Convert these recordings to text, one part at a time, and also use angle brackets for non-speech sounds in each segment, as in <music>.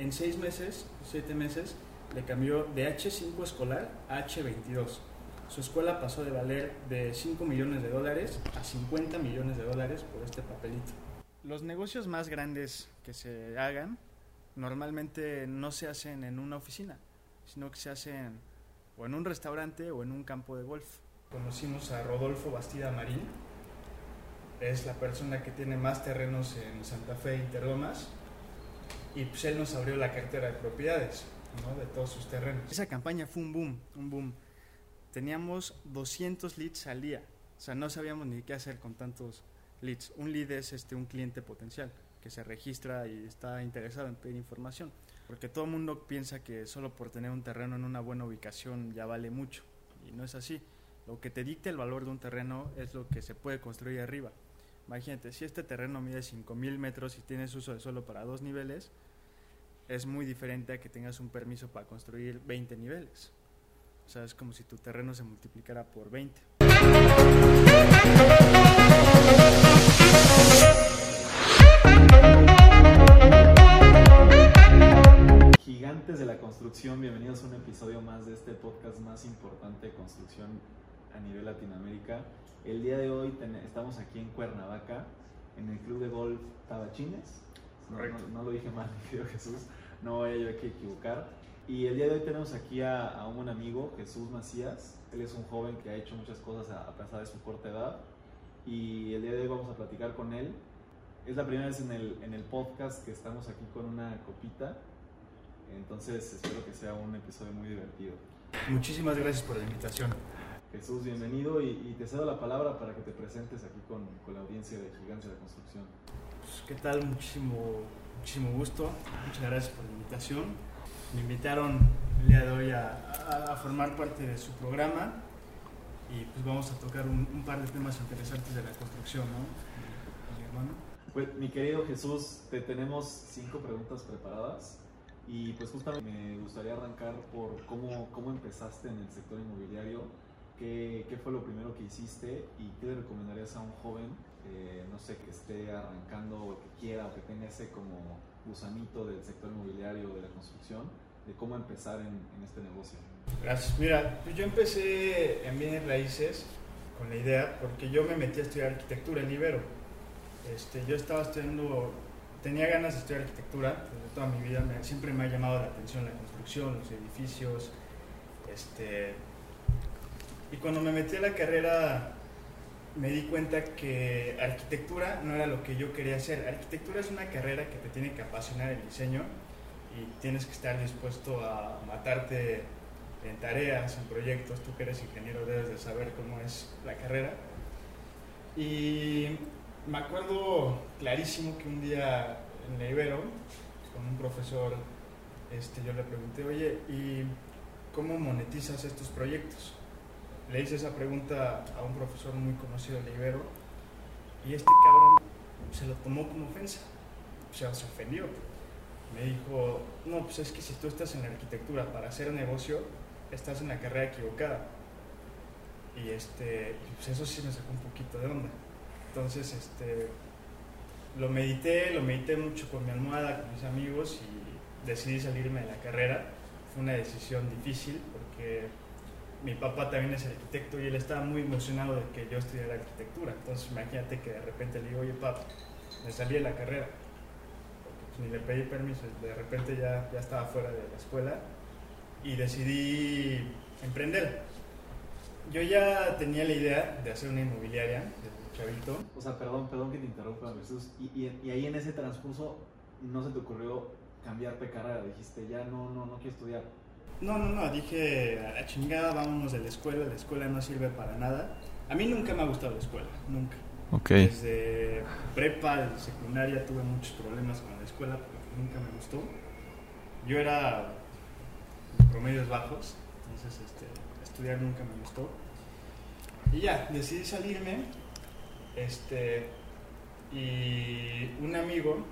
en seis meses, siete meses, le cambió de H5 escolar a H22. Su escuela pasó de valer de 5 millones de dólares a 50 millones de dólares por este papelito. Los negocios más grandes que se hagan normalmente no se hacen en una oficina, sino que se hacen o en un restaurante o en un campo de golf. Conocimos a Rodolfo Bastida Marín, es la persona que tiene más terrenos en Santa Fe y Interlomas, y pues él nos abrió la cartera de propiedades ¿no? de todos sus terrenos. Esa campaña fue un boom, un boom. Teníamos 200 leads al día, o sea, no sabíamos ni qué hacer con tantos leads. Un lead es este, un cliente potencial que se registra y está interesado en pedir información, porque todo el mundo piensa que solo por tener un terreno en una buena ubicación ya vale mucho, y no es así. Lo que te dicta el valor de un terreno es lo que se puede construir arriba. Imagínate, si este terreno mide 5.000 metros y tienes uso de suelo para dos niveles, es muy diferente a que tengas un permiso para construir 20 niveles. O sea, es como si tu terreno se multiplicara por 20. Gigantes de la construcción, bienvenidos a un episodio más de este podcast más importante de construcción a nivel Latinoamérica. El día de hoy estamos aquí en Cuernavaca, en el Club de Golf Tabachines. No, Correcto. no- no lo dije mal, <laughs> mi querido Jesús, no vaya yo aquí a equivocar. Y el día de hoy tenemos aquí a, a un buen amigo, Jesús Macías. Él es un joven que ha hecho muchas cosas a, a pesar de su corta edad. Y el día de hoy vamos a platicar con él. Es la primera vez en el, en el podcast que estamos aquí con una copita. Entonces espero que sea un episodio muy divertido. Muchísimas gracias por la invitación. Jesús, bienvenido y, y te cedo la palabra para que te presentes aquí con, con la audiencia de Gigantes de la Construcción. Pues, ¿Qué tal? Muchísimo, muchísimo gusto. Muchas gracias por la invitación. Me invitaron el día de hoy a, a- a formar parte de su programa y pues vamos a tocar un, un par de temas interesantes de la construcción, ¿no? Mi hermano. Pues mi querido Jesús, te tenemos cinco preguntas preparadas y pues justamente me gustaría arrancar por cómo, cómo empezaste en el sector inmobiliario, qué, qué fue lo primero que hiciste y qué le recomendarías a un joven, eh, no sé, que esté arrancando o que quiera o que tenga ese como gusanito del sector inmobiliario, de la construcción, de cómo empezar en, en este negocio. Gracias. Mira, pues yo empecé en bienes raíces con la idea porque yo me metí a estudiar arquitectura en Ibero. Este, yo estaba estudiando, tenía ganas de estudiar arquitectura desde toda mi vida, me- siempre me ha llamado la atención la construcción, los edificios. Este, y cuando me metí a la carrera me di cuenta que arquitectura no era lo que yo quería hacer. Arquitectura es una carrera que te tiene que apasionar el diseño y tienes que estar dispuesto a matarte en tareas, en proyectos. Tú que eres ingeniero debes de saber cómo es la carrera. Y me acuerdo clarísimo que un día en la Ibero, con un profesor, este, yo le pregunté, oye, ¿y cómo monetizas estos proyectos? Le hice esa pregunta a un profesor muy conocido de Ibero y este cabrón se lo tomó como ofensa, o sea, se ofendió. Me dijo, no, pues es que si tú estás en la arquitectura para hacer negocio, estás en la carrera equivocada. Y este, pues eso sí me sacó un poquito de onda. Entonces, este, lo medité, lo medité mucho con mi almohada, con mis amigos y decidí salirme de la carrera. Fue una decisión difícil porque mi papá también es arquitecto y él estaba muy emocionado de que yo estudiara arquitectura. Entonces, imagínate que de repente le digo, oye, papá, me salí de la carrera. Pues, ni le pedí permiso, de repente ya, ya estaba fuera de la escuela y decidí emprender. Yo ya tenía la idea de hacer una inmobiliaria desde chavito. O sea, perdón, perdón que te interrumpa, Jesús. Y, y, y ahí en ese transcurso no se te ocurrió cambiarte de carrera, dijiste, ya no, no, no quiero estudiar. No, no, no, dije a la chingada, vámonos de la escuela, la escuela no sirve para nada. A mí nunca me ha gustado la escuela, nunca. Ok. Desde prepa, secundaria tuve muchos problemas con la escuela porque nunca me gustó. Yo era de promedios bajos, entonces este, estudiar nunca me gustó. Y ya, decidí salirme. Este, y un amigo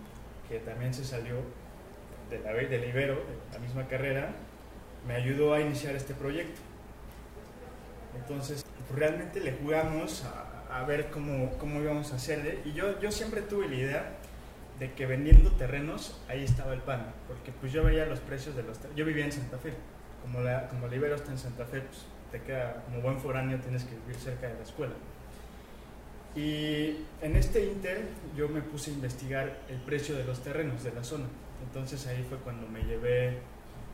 que también se salió de la, del Ibero, de la misma carrera, me ayudó a iniciar este proyecto. Entonces, realmente le jugamos a, ver cómo, cómo íbamos a hacerle. Y yo, yo siempre tuve la idea de que vendiendo terrenos ahí estaba el pan, porque pues yo veía los precios de los terrenos. Yo vivía en Santa Fe, como la, como Ibero está en Santa Fe, pues te queda como buen foráneo, tienes que vivir cerca de la escuela. Y en este inter yo me puse a investigar el precio de los terrenos de la zona. Entonces ahí fue cuando me llevé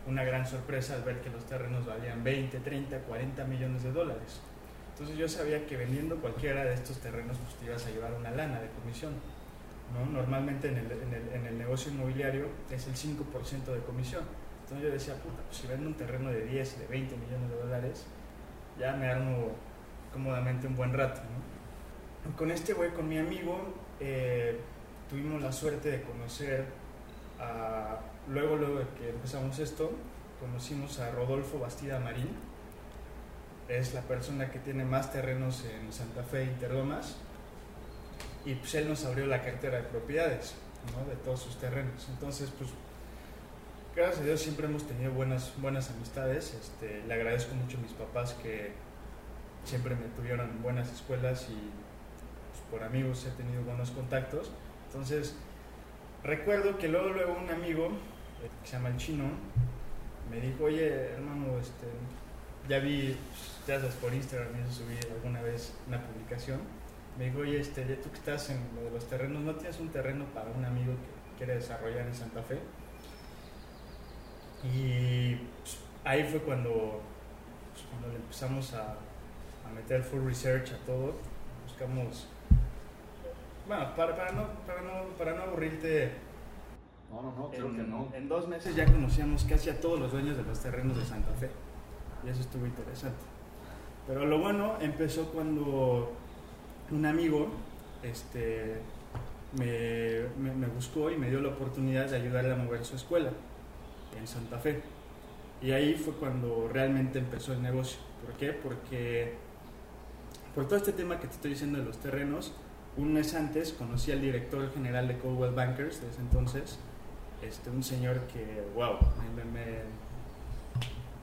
una gran sorpresa al ver que los terrenos valían 20, 30, 40 millones de dólares. Entonces yo sabía que vendiendo cualquiera de estos terrenos pues te ibas a llevar una lana de comisión. ¿no? Normalmente en el, en, el, en el, negocio inmobiliario es el 5% de comisión. Entonces yo decía, puta, pues si vendo un terreno de 10, de 20 millones de dólares, ya me armo cómodamente un buen rato. ¿no? Con este güey, con mi amigo, eh, tuvimos la suerte de conocer a, luego, luego de que empezamos esto, conocimos a Rodolfo Bastida Marín, es la persona que tiene más terrenos en Santa Fe Interlomas y pues él nos abrió la cartera de propiedades ¿no? de todos sus terrenos. Entonces, pues gracias a Dios siempre hemos tenido buenas, buenas amistades. Este, le agradezco mucho a mis papás que siempre me tuvieron en buenas escuelas y pues, por amigos he tenido buenos contactos. Entonces, recuerdo que luego, luego un amigo que se llama el chino me dijo, oye hermano, este, ya vi, ya sabes, por Instagram me alguna vez una publicación. Me dijo, oye, este, tú que estás en lo de los terrenos, ¿no tienes un terreno para un amigo que quiere desarrollar en Santa Fe? Y pues, ahí fue cuando, pues, cuando le empezamos a, a, meter full research a todo. Buscamos, bueno, para, para, no, para, no, para no aburrirte. No, no, no, creo en, que no. En dos meses ya conocíamos casi a todos los dueños de los terrenos de Santa Fe y eso estuvo interesante. Pero lo bueno empezó cuando un amigo este, me, me, me, buscó y me dio la oportunidad de ayudarle a mover su escuela en Santa Fe. Y ahí fue cuando realmente empezó el negocio. ¿Por qué? Porque por todo este tema que te estoy diciendo de los terrenos, un mes antes conocí al director general de Coldwell Bankers desde entonces, este, un señor que, wow,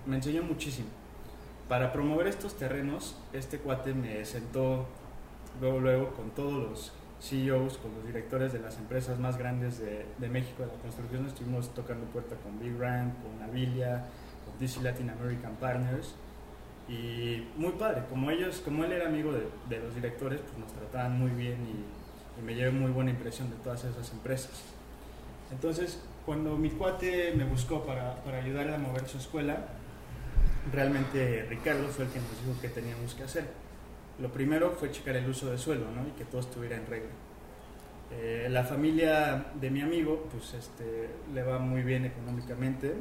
me, enseñó muchísimo. Para promover estos terrenos, este cuate me sentó luego, luego con todos los CEOs, con los directores de las empresas más grandes de, México de la construcción. Estuvimos tocando puerta con Big Rand, con Avilia, con DC Latin American Partners. Y muy padre, como ellos, como él era amigo de, de los directores, pues nos trataban muy bien y, y me llevé muy buena impresión de todas esas empresas. Entonces, cuando mi cuate me buscó para, para ayudarle a mover su escuela, realmente Ricardo fue el que nos dijo que teníamos que hacer. Lo primero fue checar el uso de suelo ¿no? y que todo estuviera en regla. Eh, la familia de mi amigo pues, este, le va muy bien económicamente,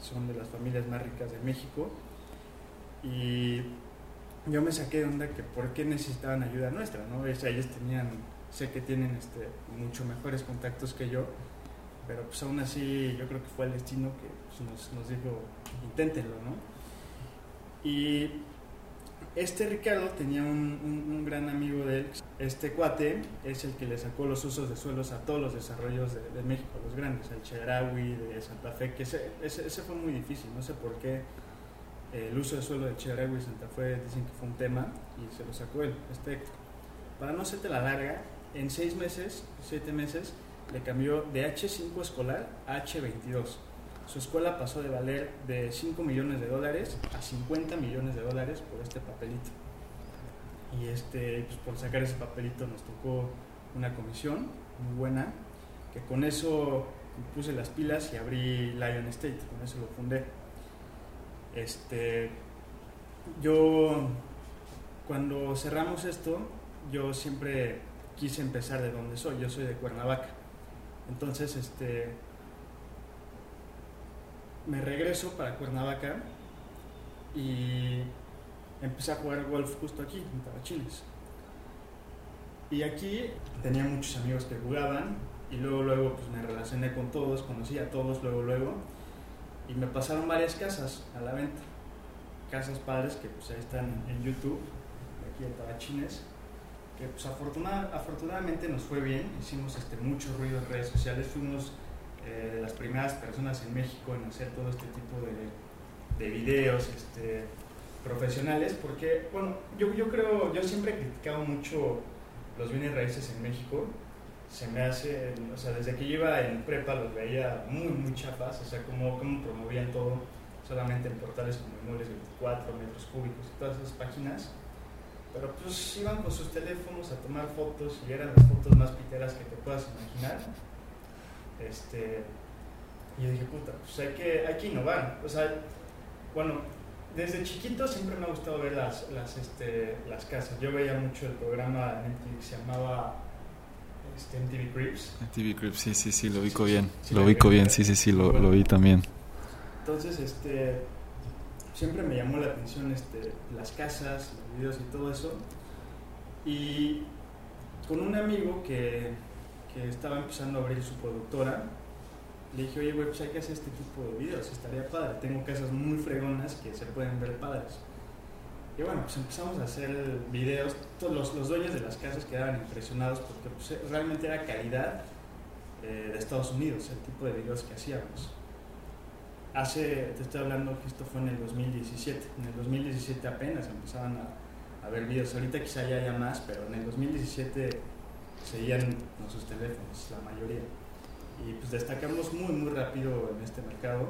son de las familias más ricas de México y yo me saqué de onda que por qué necesitaban ayuda nuestra, ¿no? O sea, ellos tenían, sé que tienen este, mucho mejores contactos que yo, pero pues aún así yo creo que fue el destino que pues, nos, nos dijo, inténtenlo, ¿no? Y este Ricardo tenía un, un, un, gran amigo de él. Este cuate es el que le sacó los usos de suelos a todos los desarrollos de, de México, los grandes, el Chedraui, de Santa Fe, que ese, ese, ese, fue muy difícil. No sé por qué el uso de suelo de Chedraui y Santa Fe dicen que fue un tema y se lo sacó él, este Para no hacerte la larga, en seis meses, siete meses, le cambió de H5 escolar a H22 su escuela pasó de valer de 5 millones de dólares a 50 millones de dólares por este papelito. Y este, pues por sacar ese papelito nos tocó una comisión muy buena, que con eso puse las pilas y abrí Lion State, con eso lo fundé. Este, yo, cuando cerramos esto, yo siempre quise empezar de donde soy, yo soy de Cuernavaca. Entonces, este, me regreso para Cuernavaca y empecé a jugar golf justo aquí, en Tabachines. Y aquí tenía muchos amigos que jugaban y luego, luego pues me relacioné con todos, conocí a todos luego, luego y me pasaron varias casas a la venta. Casas padres que pues ahí están en YouTube, aquí en Tabachines, que pues afortunad, afortunadamente nos fue bien, hicimos este, mucho ruido en redes sociales, fuimos eh, de las primeras personas en México en hacer todo este tipo de, de videos este, profesionales, porque, bueno, yo, yo creo, yo siempre he criticado mucho los bienes raíces en México, se me hace, o sea, desde que yo iba en prepa los veía muy, muy chapas, o sea, como, como promovían todo solamente en portales como Inmuebles 24, Metros Cúbicos y todas esas páginas. Pero pues iban con sus teléfonos a tomar fotos y eran las fotos más piteras que te puedas imaginar. Este, y yo dije, puta, pues hay que, hay que innovar. O sea, bueno, desde chiquito siempre me ha gustado ver las, las, este, las casas. Yo veía mucho el programa en que se llamaba este, MTV Crips. MTV Crips, sí, sí, sí, lo ubico bien. lo ubico bien, sí, sí, sí, lo, lo vi también. Entonces, este, siempre me llamó la atención este, las casas, los videos y todo eso. Y con un amigo que, que estaba empezando a abrir su productora, le dije, oye, güey, pues hay que hacer este tipo de videos, estaría padre. Tengo casas muy fregonas que se pueden ver padres. Y bueno, pues empezamos a hacer videos. Todos los, los dueños de las casas quedaban impresionados porque pues, realmente era calidad eh, de Estados Unidos el tipo de videos que hacíamos. Hace, te estoy hablando que esto fue en el 2017. En el 2017 apenas empezaban a, a ver videos. Ahorita quizá ya haya más, pero en el 2017 seguían con sus teléfonos, la mayoría. Y pues destacamos muy, muy rápido en este mercado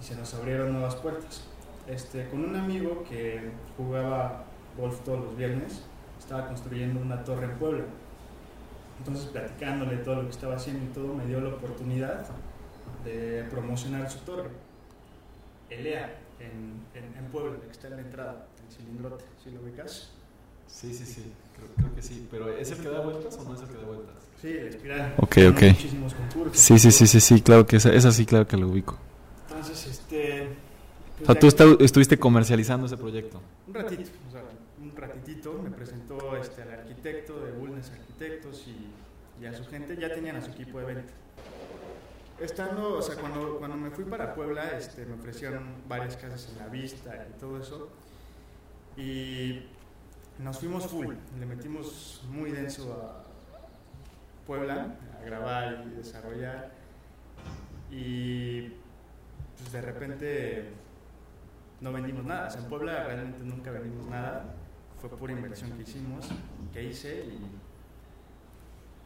y se nos abrieron nuevas puertas. Este, con un amigo que jugaba golf todos los viernes, estaba construyendo una torre en Puebla. Entonces, platicándole todo lo que estaba haciendo y todo, me dio la oportunidad de promocionar su torre. Elea, en, en, en Puebla, que está en la entrada, en Cilindrote, ¿sí lo ubicas? Sí, sí, sí, creo, creo, que sí. ¿Pero es el que da vueltas o no es el que da vueltas? Sí, el espiral. Ok, ok. Muchísimos concursos. Sí, sí, sí, sí, sí, claro que esa, esa sí, claro que lo ubico. Entonces, este... O sea, tú está, estuviste comercializando ese proyecto. Un ratito, o sea, un ratitito me presentó este, al arquitecto de Bulnes Arquitectos y, y, a su gente, ya tenían a su equipo de venta. Estando, o sea, cuando, cuando me fui para Puebla, este, me ofrecieron varias casas en la vista y todo eso. Y nos fuimos full, le metimos muy denso a Puebla, a grabar y desarrollar. Y pues de repente no vendimos nada. En Puebla realmente nunca vendimos nada. Fue pura inversión que hicimos, que hice y,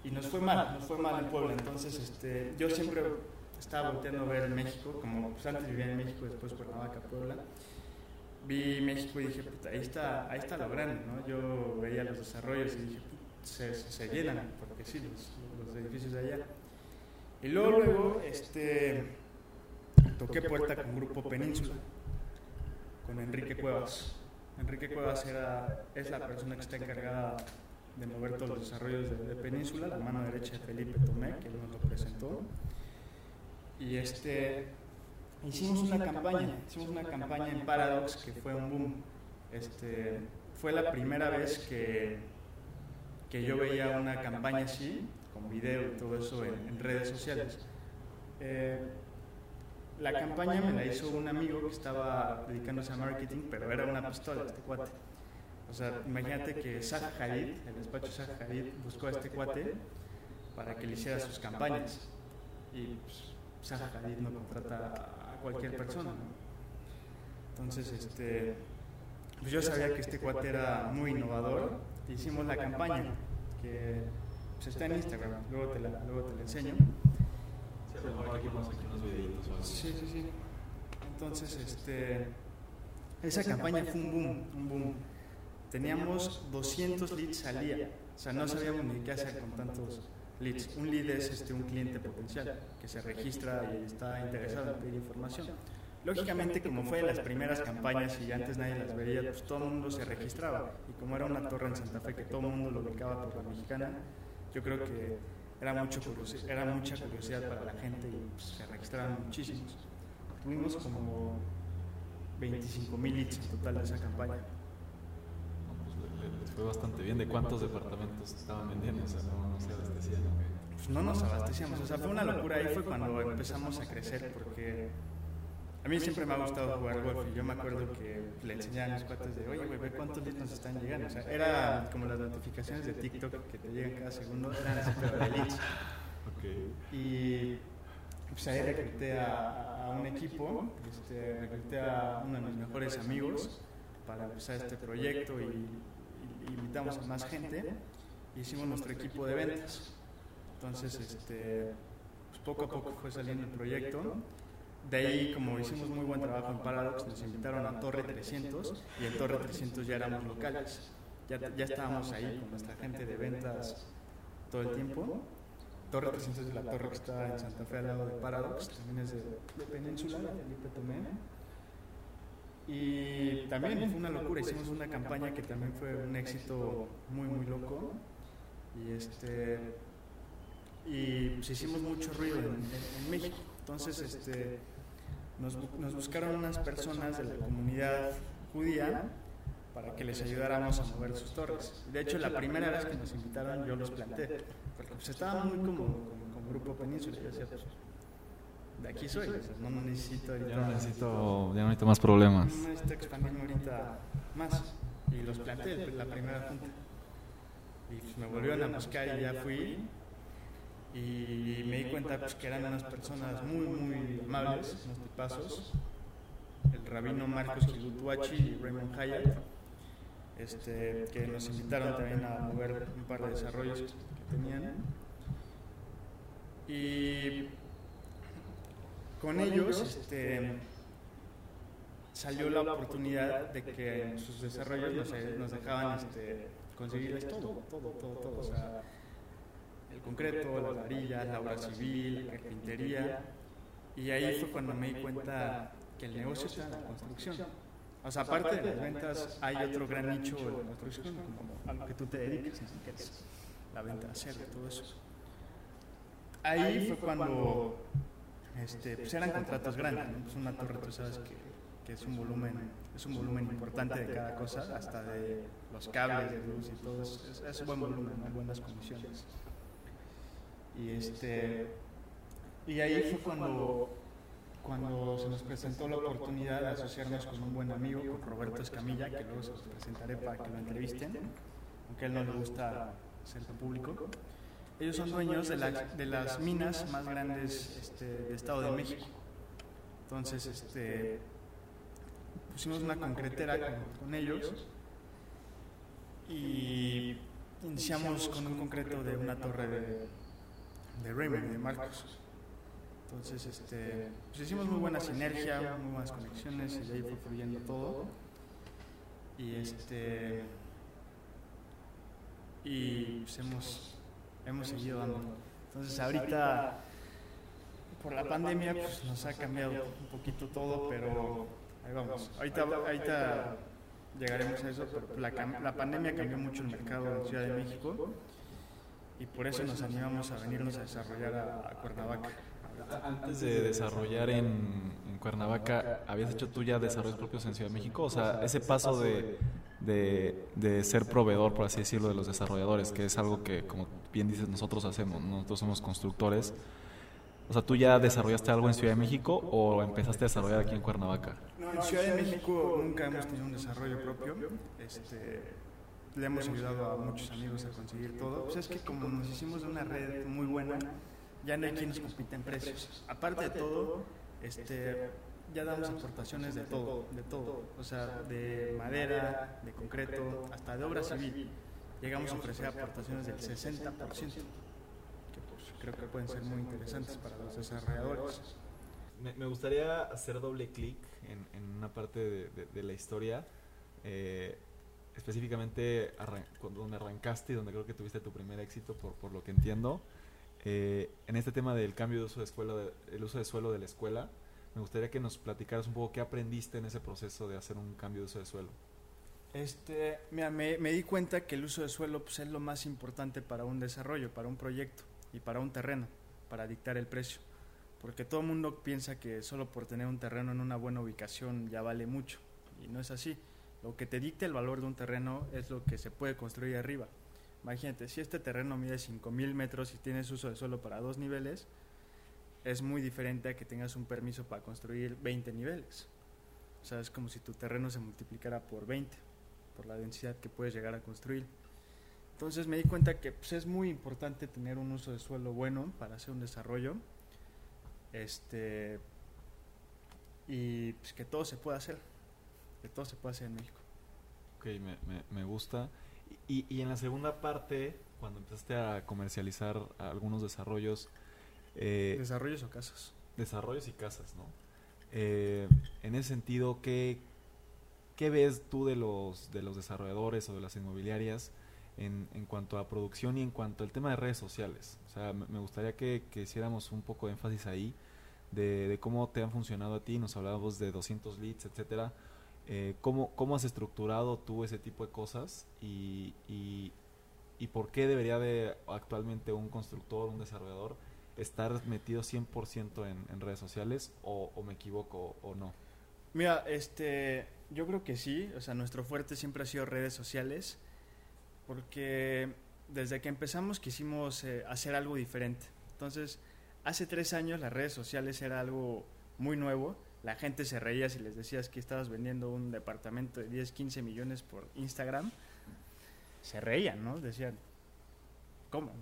y nos fue mal, nos fue mal en Puebla. Entonces, este, yo siempre estaba volteando a ver México, como pues, antes vivía en México, después Cuernavaca, Puebla. Vi México y dije, puta, ahí está, ahí está lo grande, ¿no? Yo veía los desarrollos y dije, se, se, llenan, porque sí, los, los edificios de allá. Y luego, luego, este, toqué puerta con Grupo Península con Enrique Cuevas. Enrique Cuevas era, es la persona que está encargada de mover todos los desarrollos de, de Península, la mano derecha de Felipe Tomé, que nos lo presentó. Y este, hicimos una campaña, hicimos una campaña en Paradox que fue un boom. Este, fue la primera vez que, que yo veía una campaña así, con video y todo eso en, en redes sociales. Eh, la campaña me la hizo un amigo que estaba dedicándose a marketing, pero era una pistola este cuate. O sea, imagínate que Zaha Hadid, el despacho Zaha Hadid, buscó a este cuate para que le hiciera sus campañas. Y pues, Zaha Hadid no contrata a cualquier persona. ¿no? Entonces, este, pues yo sabía que este cuate era muy innovador. Hicimos la campaña, que pues, está en Instagram, luego te la, luego te la enseño. Sí, sí, sí. Entonces, este, esa campaña fue un boom, un boom. Teníamos 200 leads al día, o sea, no sabíamos ni qué hacer con tantos leads. Un lead es este, un cliente potencial que se registra y está interesado en pedir información. Lógicamente, como fue de las primeras campañas y antes nadie las veía, pues todo el mundo se registraba. Y como era una torre en Santa Fe que todo el mundo lo ubicaba por la mexicana, yo creo que era, mucho curiosidad, era mucha curiosidad para la gente y pues, se registraron muchísimos. Tuvimos como 25 mil leads en total de esa campaña. Les fue bastante bien. ¿De cuántos departamentos estaban vendiendo? O sea, no, no se abastecían. Pues no nos abastecíamos. O sea, fue una locura. Ahí fue cuando empezamos a crecer porque a mí siempre me ha gustado jugar golf y yo me acuerdo que le enseñaba a mis cuates de, oye, güey, ve cuántos leads nos están llegando. O sea, era como las notificaciones de TikTok que te llegan cada segundo, eran así, pero de leads. Okay. Y pues ahí recluté a, a un equipo, este, recluté a uno de mis mejores amigos para empezar este proyecto y invitamos a más gente y hicimos nuestro equipo de ventas. Entonces, este, pues poco a poco fue saliendo el proyecto. De ahí, como hicimos muy buen trabajo en Paradox, nos invitaron a Torre 300 y en Torre 300 ya éramos locales. Ya, ya estábamos ahí con nuestra gente de ventas todo el tiempo. Torre 300 es la torre que está en Santa Fe al lado de Paradox, también es de, de Península, de Felipe Tomé. Y también fue una locura, hicimos una campaña que también fue un éxito muy, muy loco. Y este y pues hicimos mucho ruido en, México. Entonces, este, nos, nos buscaron unas personas de la comunidad judía para que les ayudáramos a mover sus torres. De hecho, la primera vez que nos invitaron yo los planté, porque pues estaba muy cómodo con, con Grupo Península. Yo decía, pues, de aquí soy, no necesito ahorita, Ya no necesito, ya no necesito más problemas. no necesito expandirme ahorita más. Y los planté la primera junta. Y pues, me volvieron a buscar y ya fui. Y me di cuenta pues, que eran unas personas muy, muy amables, unos tipazos. El rabino Marcos Kilutuachi y Raymond Hayat, este, que nos invitaron también a mover un par de desarrollos que tenían. Y con ellos este, salió la oportunidad de que en sus desarrollos nos, nos dejaban este, conseguirles todo, todo, todo, todo. O sea, el concreto, las varillas, la obra civil, la carpintería. Y ahí fue cuando me di cuenta que el negocio está en la construcción. O sea, aparte de las ventas, hay otro gran nicho de la construcción, como a lo que tú te dedicas, ¿no? que es la venta de acero y todo eso. Ahí fue cuando este, pues eran contratos grandes, ¿no? Pues una torre, tú sabes que, es un volumen, es un volumen importante de cada cosa, hasta de los cables de luz y todo, es, es, un buen volumen, ¿no? buenas condiciones. Y este y ahí fue cuando cuando se nos presentó la oportunidad de asociarnos con un buen amigo, con Roberto Escamilla, que luego se los presentaré para que lo entrevisten, aunque a él no le gusta hacerlo público. Ellos son dueños de, la, de las minas más grandes este, de Estado de México. Entonces, este, pusimos una concretera con, ellos y iniciamos con un concreto de una torre de, de Raymond, de Marcos. Entonces, este, pues hicimos muy buena sinergia, muy buenas conexiones y de ahí fue fluyendo todo. Y este y pues hemos, hemos seguido dando. Entonces ahorita por la pandemia pues nos ha cambiado un poquito todo, pero ahí vamos. Ahorita, ahorita llegaremos a eso, pero la, la pandemia cambió mucho el mercado en Ciudad de México y por eso nos animamos a venirnos a desarrollar a, a Cuernavaca. Antes de desarrollar en, en Cuernavaca, ¿habías hecho tú ya desarrollos propios en Ciudad de México? O sea, ese paso de, de, de ser proveedor, por así decirlo, de los desarrolladores, que es algo que, como bien dices, nosotros hacemos, nosotros somos constructores. O sea, ¿tú ya desarrollaste algo en Ciudad de México o empezaste a desarrollar aquí en Cuernavaca? No, en Ciudad de México nunca hemos tenido un desarrollo propio. Este, le hemos ayudado a muchos amigos a conseguir todo. Pues es que como nos hicimos de una red muy buena, ya no hay quien nos compite en precios. Aparte de todo, este, ya damos aportaciones de todo, de todo. O sea, de madera, de concreto, hasta de obra civil. Llegamos a ofrecer aportaciones del 60%, que pues, creo que pueden ser muy interesantes para los desarrolladores. Me, me gustaría hacer doble clic en, en una parte de, de- de la historia, eh, específicamente arran- cuando- donde arrancaste y donde creo que tuviste tu primer éxito, por, por lo que entiendo. Eh, en este tema del cambio de uso de, escuela de- el uso de suelo de la escuela, me gustaría que nos platicaras un poco qué aprendiste en ese proceso de hacer un cambio de uso de suelo. Este, me, me di cuenta que el uso de suelo pues, es lo más importante para un desarrollo, para un proyecto y para un terreno, para dictar el precio. Porque todo el mundo piensa que solo por tener un terreno en una buena ubicación ya vale mucho. Y no es así. Lo que te dicta el valor de un terreno es lo que se puede construir arriba. Imagínate, si este terreno mide 5000 metros y tienes uso de suelo para dos niveles, es muy diferente a que tengas un permiso para construir 20 niveles. O sea, es como si tu terreno se multiplicara por 20 por la densidad que puedes llegar a construir. Entonces me di cuenta que pues, es muy importante tener un uso de suelo bueno para hacer un desarrollo. Este y pues, que todo se pueda hacer. Que todo se puede hacer en México. Ok, me, me gusta. Y, y en la segunda parte, cuando empezaste a comercializar algunos desarrollos. Eh, ¿Desarrollos o casas? Desarrollos y casas, ¿no? Eh, en ese sentido, ¿qué, ¿qué ves tú de los, de los desarrolladores o de las inmobiliarias en, en cuanto a producción y en cuanto al tema de redes sociales? O sea, me, gustaría que, que, hiciéramos un poco de énfasis ahí de, de, cómo te han funcionado a ti. Nos hablábamos de 200 leads, etcétera. Eh, ¿cómo, ¿Cómo has estructurado tú ese tipo de cosas y, y, y por qué debería de actualmente un constructor, un desarrollador, estar metido 100% en, en redes sociales o, me equivoco o no? Mira, este, yo creo que sí, o sea, nuestro fuerte siempre ha sido redes sociales, porque desde que empezamos quisimos eh, hacer algo diferente. Entonces, hace tres años las redes sociales era algo muy nuevo, la gente se reía si les decías que estabas vendiendo un departamento de 10, 15 millones por Instagram, se reían, ¿no? Decían, ¿cómo?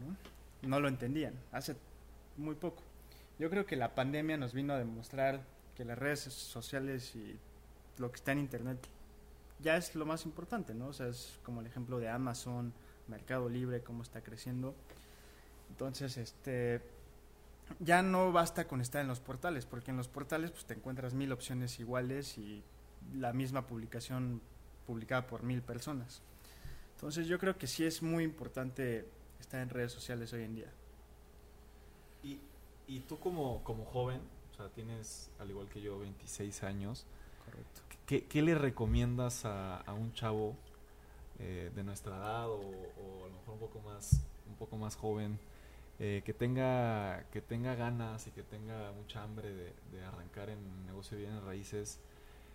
No, no lo entendían. Hace muy poco. Yo creo que la pandemia nos vino a demostrar que las redes sociales y lo que está en Internet ya es lo más importante, ¿no? O sea, es como el ejemplo de Amazon, Mercado Libre, cómo está creciendo. Entonces, este, ya no basta con estar en los portales, porque en los portales pues te encuentras mil opciones iguales y la misma publicación publicada por mil personas. Entonces yo creo que sí es muy importante estar en redes sociales hoy en día. Y, tú como, como joven, o sea, tienes, al igual que yo, 26 años. Correcto. ¿Qué, qué le recomiendas a, a un chavo eh, de nuestra edad o, o, a lo mejor un poco más, un poco más joven eh, que, tenga, que tenga ganas y que tenga mucha hambre de, de arrancar en negocio de bienes raíces?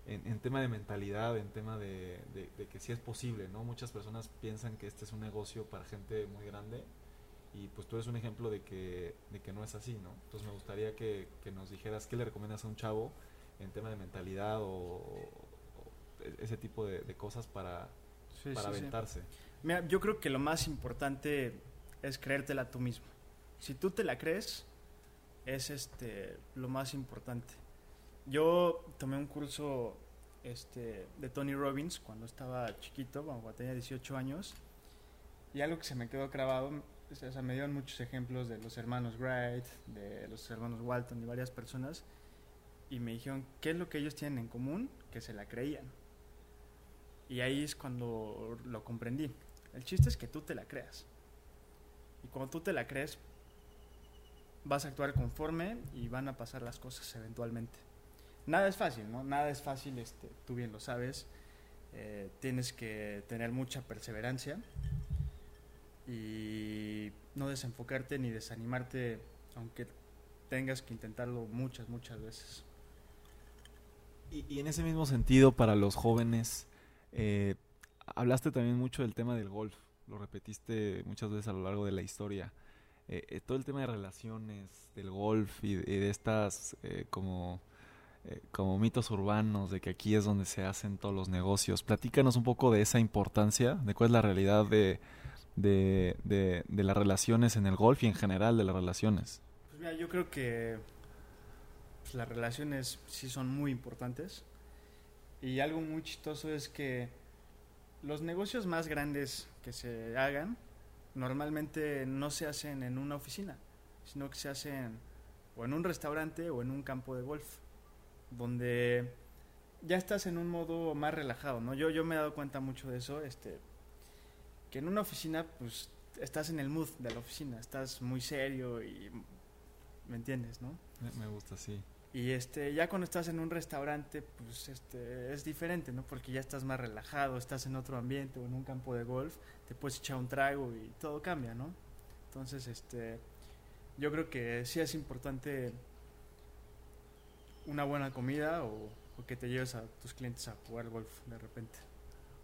En, en, tema de mentalidad, en tema de, de, de que sí es posible, ¿no? Muchas personas piensan que este es un negocio para gente muy grande y pues tú eres un ejemplo de que, de que no es así, ¿no? Entonces me gustaría que, que nos dijeras qué le recomiendas a un chavo en tema de mentalidad o, o ese tipo de, de, cosas para, sí, para sí, aventarse. Sí. Mira, yo creo que lo más importante es creértela tú mismo. Si tú te la crees, es este lo más importante. Yo tomé un curso este, de Tony Robbins cuando estaba chiquito, cuando tenía 18 años, y algo que se me quedó grabado o sea, me dieron muchos ejemplos de los hermanos Wright, de los hermanos Walton y varias personas, y me dijeron qué es lo que ellos tienen en común, que se la creían. Y ahí es cuando lo comprendí. El chiste es que tú te la creas. Y cuando tú te la crees, vas a actuar conforme y van a pasar las cosas eventualmente. Nada es fácil, ¿no? Nada es fácil, este, tú bien lo sabes. Eh, tienes que tener mucha perseverancia y no desenfocarte ni desanimarte, aunque tengas que intentarlo muchas, muchas veces. Y, en ese mismo sentido, para los jóvenes, eh, hablaste también mucho del tema del golf, lo repetiste muchas veces a lo largo de la historia. Eh, eh, todo el tema de relaciones, del golf y y de estas eh, como, como mitos urbanos, de que aquí es donde se hacen todos los negocios. Platícanos un poco de esa importancia, de cuál es la realidad de de, de, de, las relaciones en el golf y en general de las relaciones? Pues mira, yo creo que pues, las relaciones sí son muy importantes. Y algo muy chistoso es que los negocios más grandes que se hagan normalmente no se hacen en una oficina, sino que se hacen o en un restaurante o en un campo de golf, donde ya estás en un modo más relajado, ¿no? Yo, yo me he dado cuenta mucho de eso, este, que en una oficina pues estás en el mood de la oficina, estás muy serio y me entiendes, ¿no? Me, gusta, sí. Y este ya cuando estás en un restaurante pues este es diferente, ¿no? Porque ya estás más relajado, estás en otro ambiente o en un campo de golf, te puedes echar un trago y todo cambia, ¿no? Entonces, este yo creo que sí es importante una buena comida o, o que te lleves a tus clientes a jugar golf de repente.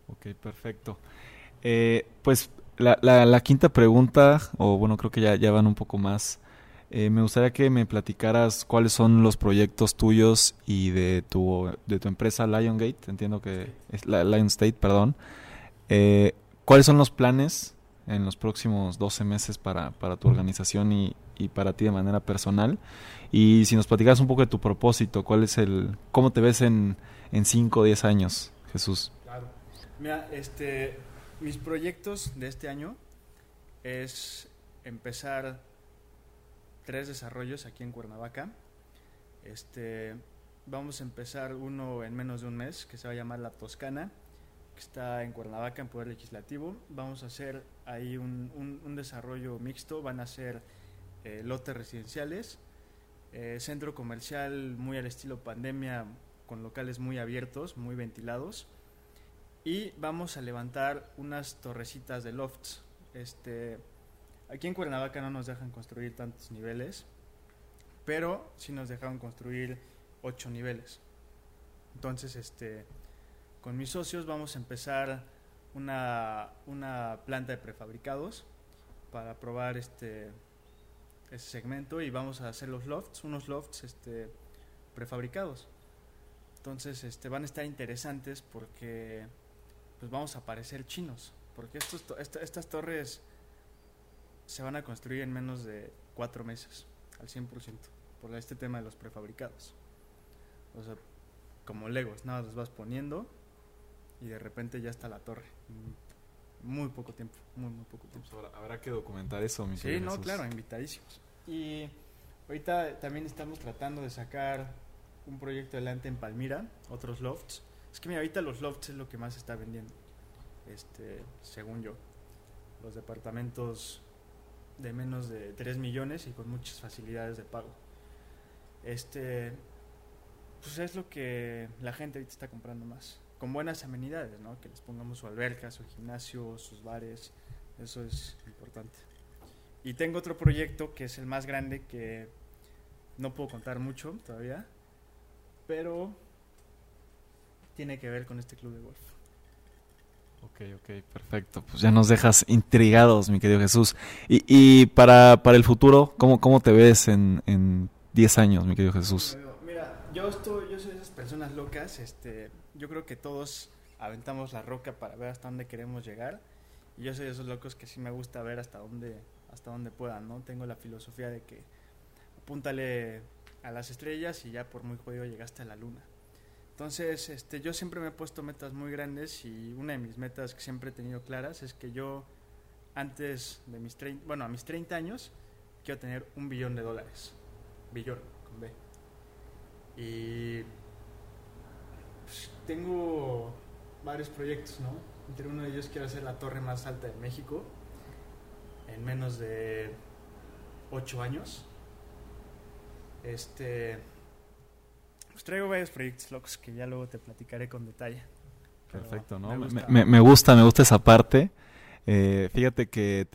Ok, perfecto. Eh, pues la, la, la, quinta pregunta, o bueno, creo que ya, ya van un poco más. Eh, me gustaría que me platicaras cuáles son los proyectos tuyos y de tu, de tu empresa Liongate, entiendo que es la, Lion State, perdón. Eh, ¿Cuáles son los planes en los próximos 12 meses para, para tu organización y, y, para ti de manera personal? Y si nos platicas un poco de tu propósito, ¿cuál es el, cómo te ves en 5 o 10 años, Jesús? Claro. Mira, este, mis proyectos de este año es empezar tres desarrollos aquí en Cuernavaca. Este, vamos a empezar uno en menos de un mes que se va a llamar La Toscana, que está en Cuernavaca, en Poder Legislativo. Vamos a hacer ahí un, desarrollo mixto, van a ser eh, lotes residenciales, eh, centro comercial muy al estilo pandemia, con locales muy abiertos, muy ventilados. Y vamos a levantar unas torrecitas de lofts. Este, aquí en Cuernavaca no nos dejan construir tantos niveles, pero sí nos dejaron construir ocho niveles. Entonces, este, con mis socios vamos a empezar una, una planta de prefabricados para probar este ese segmento y vamos a hacer los lofts, unos lofts este, prefabricados. Entonces, este, van a estar interesantes porque pues vamos a parecer chinos, porque estos, to- esta- estas torres se van a construir en menos de cuatro meses, al 100%, por este tema de los prefabricados. O sea, como Legos, nada, los vas poniendo y de repente ya está la torre. Muy poco tiempo, muy, muy poco tiempo. Pues habrá, habrá que documentar eso, mi Sí, no, Jesús. claro, invitadísimos. Y ahorita también estamos tratando de sacar un proyecto adelante en Palmira, otros lofts. Es que mira, ahorita los lofts es lo que más está vendiendo, este, según yo. Los departamentos de menos de 3 millones y con muchas facilidades de pago. Este, pues es lo que la gente ahorita está comprando más. Con buenas amenidades, ¿no? Que les pongamos su alberca, su gimnasio, sus bares. Eso es importante. Y tengo otro proyecto que es el más grande que no puedo contar mucho todavía, pero tiene que ver con este club de golf. Ok, ok, perfecto. Pues ya nos dejas intrigados, mi querido Jesús. Y, y para, para el futuro, ¿cómo, cómo te ves en, en 10 años, mi querido Jesús? Mira, yo estoy, yo soy de esas personas locas, este, yo creo que todos aventamos la roca para ver hasta dónde queremos llegar. Y yo soy de esos locos que sí me gusta ver hasta dónde, hasta dónde puedan, ¿no? Tengo la filosofía de que apúntale a las estrellas y ya por muy jodido llegaste a la luna. Entonces, este, yo siempre me he puesto metas muy grandes y una de mis metas que siempre he tenido claras es que yo antes de mis 30, bueno, a mis 30 años quiero tener un billón de dólares. Billón, con B. Y pues, tengo varios proyectos, ¿no? Entre uno de ellos quiero hacer la torre más alta de México en menos de 8 años. Este. Pues traigo varios proyectos locos que ya luego te platicaré con detalle. Pero Perfecto, ¿no? me gusta. me- me gusta, me gusta esa parte. Eh, fíjate que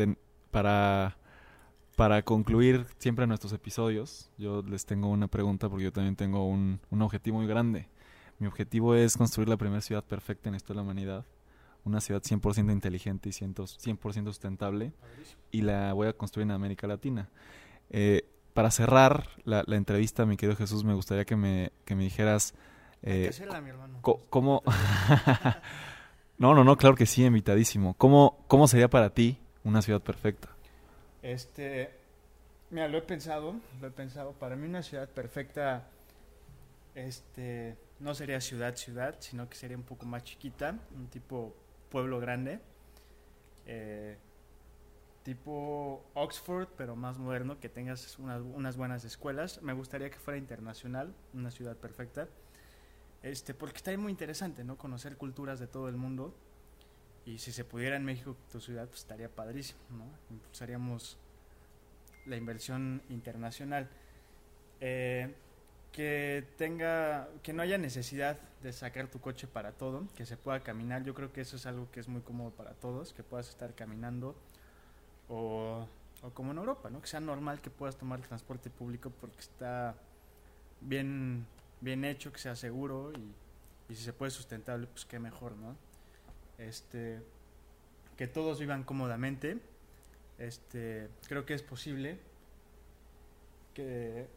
para, para concluir siempre nuestros episodios, yo les tengo una pregunta porque yo también tengo un, un objetivo muy grande. Mi objetivo es construir la primera ciudad perfecta en la historia de la humanidad. Una ciudad 100% inteligente y 100%, 100% sustentable. Y la voy a construir en América Latina. Eh, para cerrar la, la entrevista, mi querido Jesús, me gustaría que me, que me dijeras eh, mi hermano. cómo... <laughs> no, no, no, claro que sí, invitadísimo. ¿Cómo, ¿Cómo sería para ti una ciudad perfecta? Este, mira, lo he pensado, lo he pensado. Para mí una ciudad perfecta, este, no sería ciudad ciudad, sino que sería un poco más chiquita, un tipo pueblo grande, eh, tipo Oxford, pero más moderno, que tengas unas, buenas escuelas. Me gustaría que fuera internacional, una ciudad perfecta, este, porque estaría muy interesante, ¿no? Conocer culturas de todo el mundo. Y si se pudiera en México, tu ciudad, pues estaría padrísimo, ¿no? Impulsaríamos la inversión internacional. Eh, que tenga, que no haya necesidad de sacar tu coche para todo, que se pueda caminar. Yo creo que eso es algo que es muy cómodo para todos, que puedas estar caminando o, o como en Europa, ¿no? Que sea normal que puedas tomar el transporte público porque está bien, bien hecho, que sea seguro y, si se puede sustentable, pues qué mejor, ¿no? Este, que todos vivan cómodamente. Este, creo que es posible. Que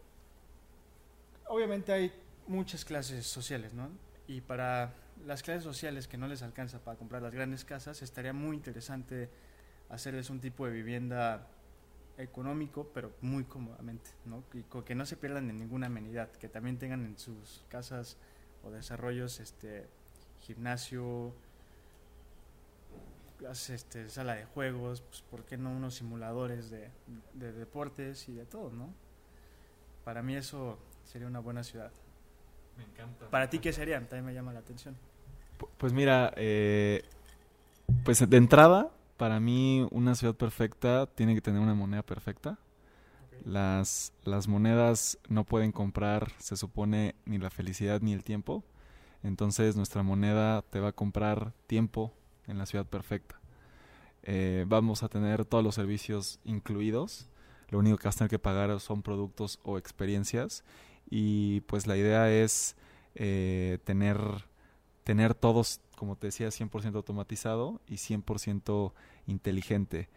obviamente hay muchas clases sociales, ¿no? Y para las clases sociales que no les alcanza para comprar las grandes casas, estaría muy interesante hacerles un tipo de vivienda económico, pero muy cómodamente, ¿no? Y que no se pierdan en ninguna amenidad, que también tengan en sus casas o desarrollos este gimnasio, este, sala de juegos, pues ¿por qué no unos simuladores de, de deportes y de todo, no? Para mí eso sería una buena ciudad. Me encanta. ¿Para ti qué sería? También me llama la atención. Pu- Pues mira, eh, pues de entrada, para mí una ciudad perfecta tiene que tener una moneda perfecta. Las, las monedas no pueden comprar, se supone, ni la felicidad ni el tiempo. Entonces nuestra moneda te va a comprar tiempo en la ciudad perfecta. Eh, vamos a tener todos los servicios incluidos. Lo único que vas a tener que pagar son productos o experiencias. Y pues la idea es eh, tener, tener todos, como te decía, 100% automatizado y 100% inteligente.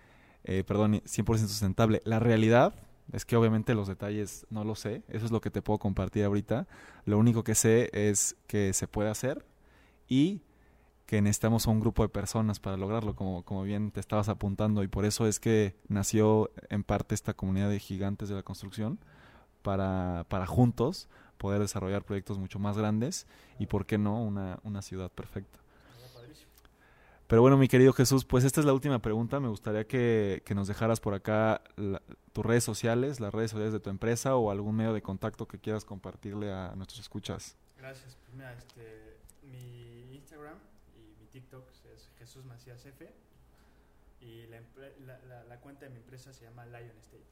Eh, perdón, 100% sustentable. La realidad es que obviamente los detalles no lo sé. Eso es lo que te puedo compartir ahorita. Lo único que sé es que se puede hacer y que necesitamos a un grupo de personas para lograrlo, como, como bien te estabas apuntando. Y por eso es que nació en parte esta comunidad de gigantes de la construcción para, para juntos poder desarrollar proyectos mucho más grandes y, ¿por qué no?, una, una ciudad perfecta. Pero bueno, mi querido Jesús, pues esta es la última pregunta. Me gustaría que, que nos dejaras por acá la- tus redes sociales, las redes sociales de tu empresa o algún medio de contacto que quieras compartirle a nuestros escuchas. Gracias. Pues mira, este, mi Instagram y mi TikTok es Jesús Macías F. Y la, la, la- cuenta de mi empresa se llama Lion Estate.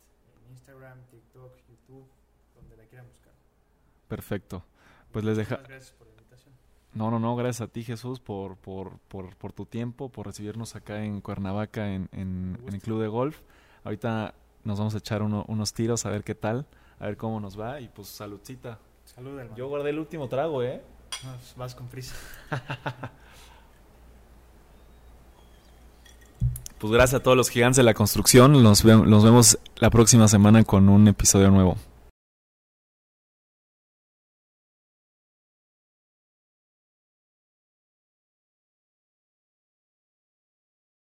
En Instagram, TikTok, YouTube, donde la quieran buscar. Perfecto. Pues les deja- Muchas gracias por invitación. No, no, no, gracias a ti Jesús por, por, por, por tu tiempo, por recibirnos acá en Cuernavaca en, en, en el club de golf. Ahorita nos vamos a echar uno- unos tiros a ver qué tal, a ver cómo nos va y pues saludcita. Salud, hermano. Yo guardé el último trago, ¿eh? Pues vas con prisa. <laughs> Pues gracias a todos los gigantes de la construcción. Nos, ve- nos vemos la próxima semana con un episodio nuevo.